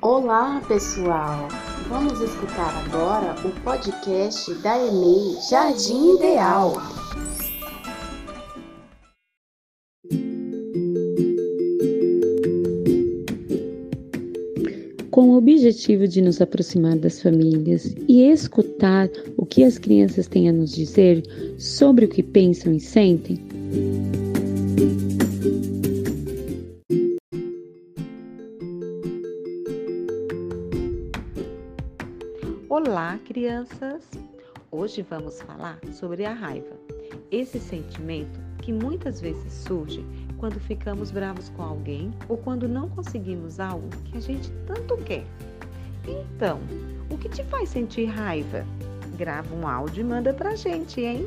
Olá, pessoal! Vamos escutar agora o podcast da EMEI Jardim Ideal. Com o objetivo de nos aproximar das famílias e escutar o que as crianças têm a nos dizer sobre o que pensam e sentem, Olá, crianças! Hoje vamos falar sobre a raiva, esse sentimento que muitas vezes surge quando ficamos bravos com alguém ou quando não conseguimos algo que a gente tanto quer. Então, o que te faz sentir raiva? Grava um áudio e manda pra gente, hein?